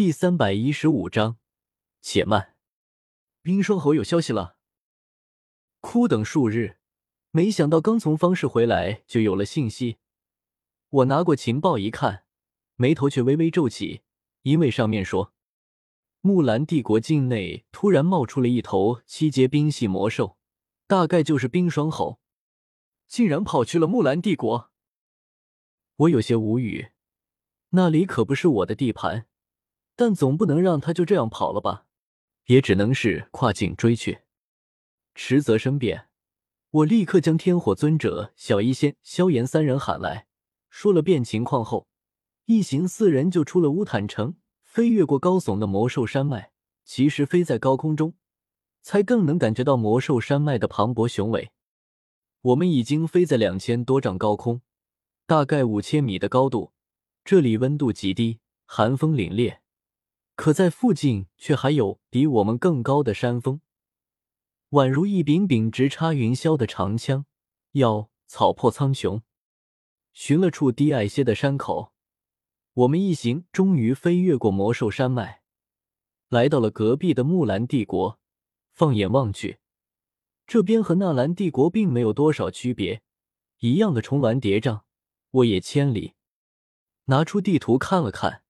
第三百一十五章，且慢，冰霜侯有消息了。哭等数日，没想到刚从方氏回来就有了信息。我拿过情报一看，眉头却微微皱起，因为上面说，木兰帝国境内突然冒出了一头七阶冰系魔兽，大概就是冰霜猴，竟然跑去了木兰帝国。我有些无语，那里可不是我的地盘。但总不能让他就这样跑了吧？也只能是跨境追去。迟则生变，我立刻将天火尊者、小医仙、萧炎三人喊来，说了遍情况后，一行四人就出了乌坦城，飞越过高耸的魔兽山脉。其实飞在高空中，才更能感觉到魔兽山脉的磅礴雄伟。我们已经飞在两千多丈高空，大概五千米的高度，这里温度极低，寒风凛冽。可在附近却还有比我们更高的山峰，宛如一柄柄直插云霄的长枪，要草破苍穹。寻了处低矮些的山口，我们一行终于飞越过魔兽山脉，来到了隔壁的木兰帝国。放眼望去，这边和纳兰帝国并没有多少区别，一样的重峦叠嶂，沃野千里。拿出地图看了看，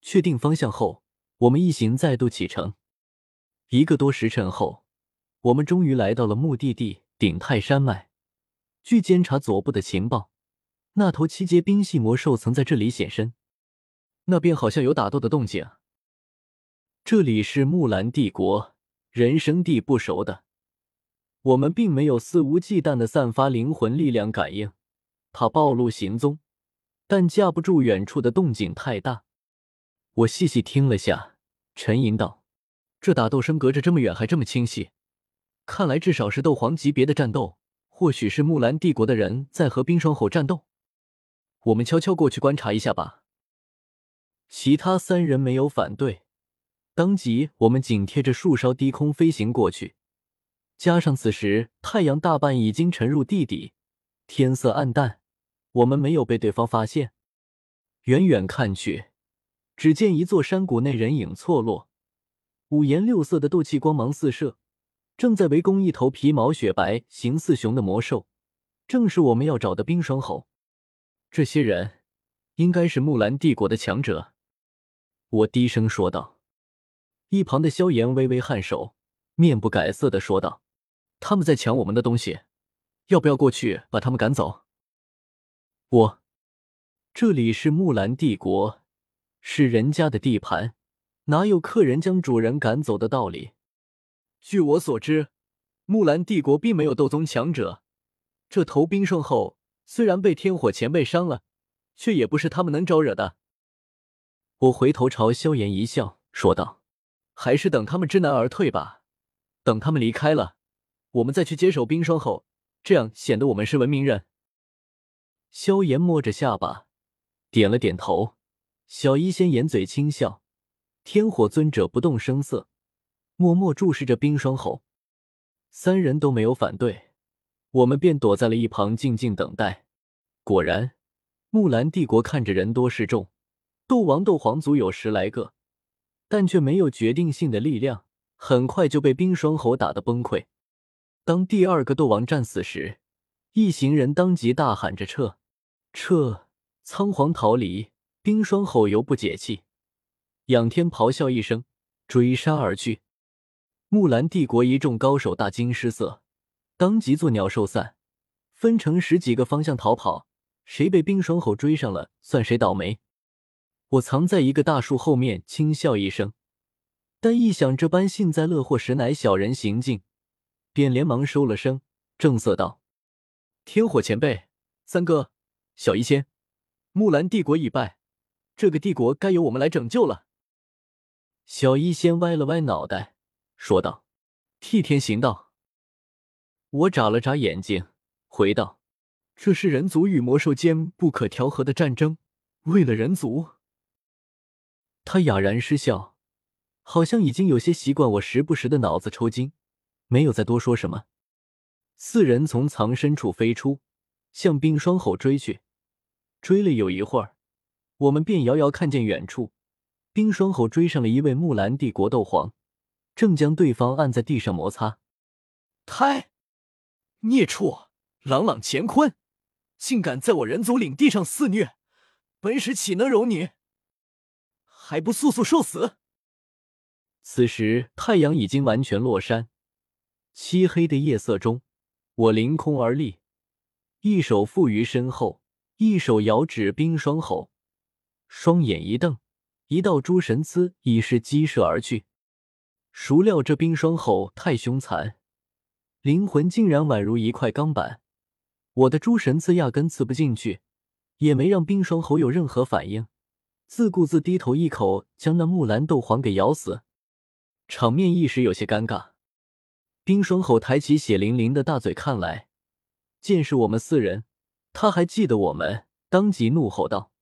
确定方向后。我们一行再度启程，一个多时辰后，我们终于来到了目的地鼎泰山脉。据监察左部的情报，那头七阶冰系魔兽曾在这里现身，那边好像有打斗的动静。这里是木兰帝国，人生地不熟的，我们并没有肆无忌惮的散发灵魂力量感应，怕暴露行踪，但架不住远处的动静太大。我细细听了下，沉吟道：“这打斗声隔着这么远还这么清晰，看来至少是斗皇级别的战斗，或许是木兰帝国的人在和冰霜吼战斗。我们悄悄过去观察一下吧。”其他三人没有反对，当即我们紧贴着树梢低空飞行过去。加上此时太阳大半已经沉入地底，天色暗淡，我们没有被对方发现。远远看去。只见一座山谷内人影错落，五颜六色的斗气光芒四射，正在围攻一头皮毛雪白、形似熊的魔兽，正是我们要找的冰霜猴。这些人应该是木兰帝国的强者，我低声说道。一旁的萧炎微微颔首，面不改色的说道：“他们在抢我们的东西，要不要过去把他们赶走？”我，这里是木兰帝国。是人家的地盘，哪有客人将主人赶走的道理？据我所知，木兰帝国并没有斗宗强者。这头冰霜后虽然被天火前辈伤了，却也不是他们能招惹的。我回头朝萧炎一笑，说道：“还是等他们知难而退吧。等他们离开了，我们再去接手冰霜后，这样显得我们是文明人。”萧炎摸着下巴，点了点头。小医仙掩嘴轻笑，天火尊者不动声色，默默注视着冰霜猴。三人都没有反对，我们便躲在了一旁静静等待。果然，木兰帝国看着人多势众，斗王、斗皇族有十来个，但却没有决定性的力量，很快就被冰霜猴打得崩溃。当第二个斗王战死时，一行人当即大喊着撤，撤，仓皇逃离。冰霜吼犹不解气，仰天咆哮一声，追杀而去。木兰帝国一众高手大惊失色，当即作鸟兽散，分成十几个方向逃跑。谁被冰霜吼追上了，算谁倒霉。我藏在一个大树后面，轻笑一声，但一想这般幸灾乐祸实乃小人行径，便连忙收了声，正色道：“天火前辈，三哥，小医仙，木兰帝国已败。”这个帝国该由我们来拯救了。小医仙歪了歪脑袋，说道：“替天行道。”我眨了眨眼睛，回道：“这是人族与魔兽间不可调和的战争，为了人族。”他哑然失笑，好像已经有些习惯我时不时的脑子抽筋，没有再多说什么。四人从藏身处飞出，向冰霜吼追去，追了有一会儿。我们便遥遥看见远处，冰霜吼追上了一位木兰帝国斗皇，正将对方按在地上摩擦。胎，孽畜，朗朗乾坤，竟敢在我人族领地上肆虐，本使岂能容你？还不速速受死！此时太阳已经完全落山，漆黑的夜色中，我凌空而立，一手负于身后，一手遥指冰霜吼，双眼一瞪，一道诸神刺已是激射而去。孰料这冰霜吼太凶残，灵魂竟然宛如一块钢板，我的诸神刺压根刺不进去，也没让冰霜吼有任何反应。自顾自低头一口将那木兰斗皇给咬死，场面一时有些尴尬。冰霜吼抬起血淋淋的大嘴看来，见是我们四人，他还记得我们，当即怒吼道：“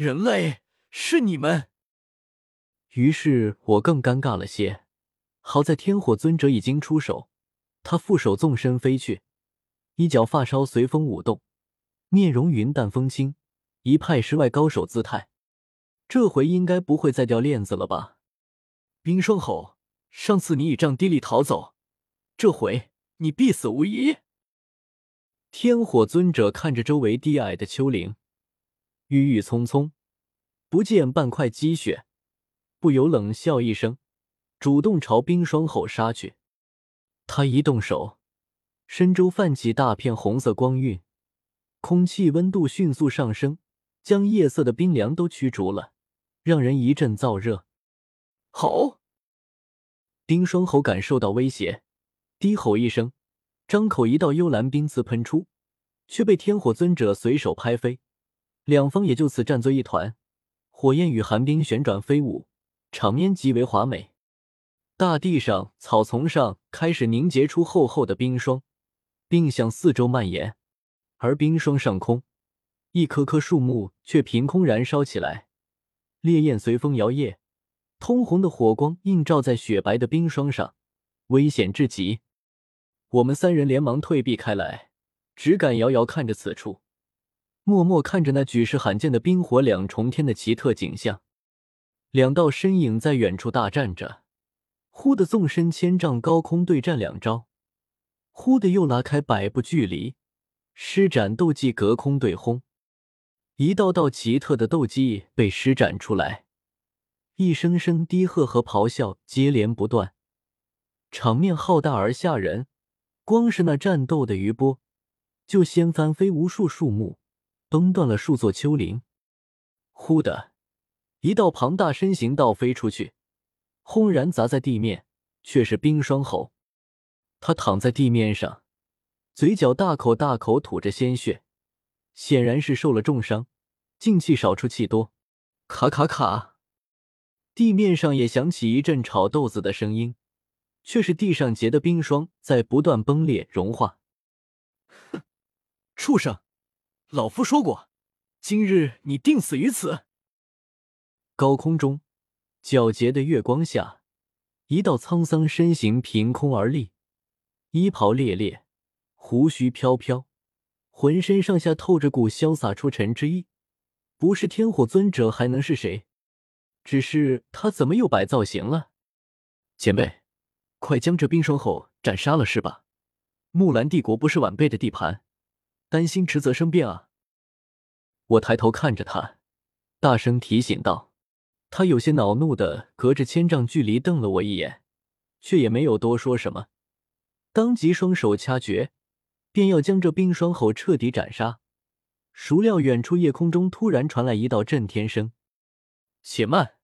人类是你们！”于是我更尴尬了些。好在天火尊者已经出手，他负手纵身飞去，一角发梢随风舞动，面容云淡风轻，一派世外高手姿态。这回应该不会再掉链子了吧？冰霜吼，上次你以杖低力逃走，这回你必死无疑。天火尊者看着周围低矮的丘陵，郁郁葱葱，不见半块积雪，不由冷笑一声，主动朝冰霜吼杀去。他一动手，身周泛起大片红色光晕，空气温度迅速上升，将夜色的冰凉都驱逐了。让人一阵燥热。吼！冰霜吼感受到威胁，低吼一声，张口一道幽蓝冰刺喷出，却被天火尊者随手拍飞，两方也就此战作一团，火焰与寒冰旋转飞舞，场面极为华美。大地上、草丛上开始凝结出厚厚的冰霜，并向四周蔓延，而冰霜上空，一棵棵树木却凭空燃烧起来。烈焰随风摇曳，通红的火光映照在雪白的冰霜上，危险至极。我们三人连忙退避开来，只敢遥遥看着此处，默默看着那举世罕见的冰火两重天的奇特景象。两道身影在远处大战着，忽的纵身千丈高空对战两招，忽的又拉开百步距离，施展斗技隔空对轰。一道道奇特的斗技被施展出来，一声声低喝和咆哮接连不断，场面浩大而吓人。光是那战斗的余波，就掀翻飞无数树木，崩断了数座丘陵。忽的一道庞大身形倒飞出去，轰然砸在地面，却是冰霜吼。他躺在地面上，嘴角大口大口吐着鲜血。显然是受了重伤，静气少出气多，卡卡卡，地面上也响起一阵炒豆子的声音，却是地上结的冰霜在不断崩裂融化。哼，畜生，老夫说过，今日你定死于此。高空中，皎洁的月光下，一道沧桑身形凭空而立，衣袍猎猎，胡须飘飘。浑身上下透着股潇洒出尘之意，不是天火尊者还能是谁？只是他怎么又摆造型了？前辈，快将这冰霜吼斩杀了是吧？木兰帝国不是晚辈的地盘，担心迟则生变啊！我抬头看着他，大声提醒道。他有些恼怒的隔着千丈距离瞪了我一眼，却也没有多说什么，当即双手掐诀。便要将这冰霜吼彻底斩杀，孰料远处夜空中突然传来一道震天声：“且慢！”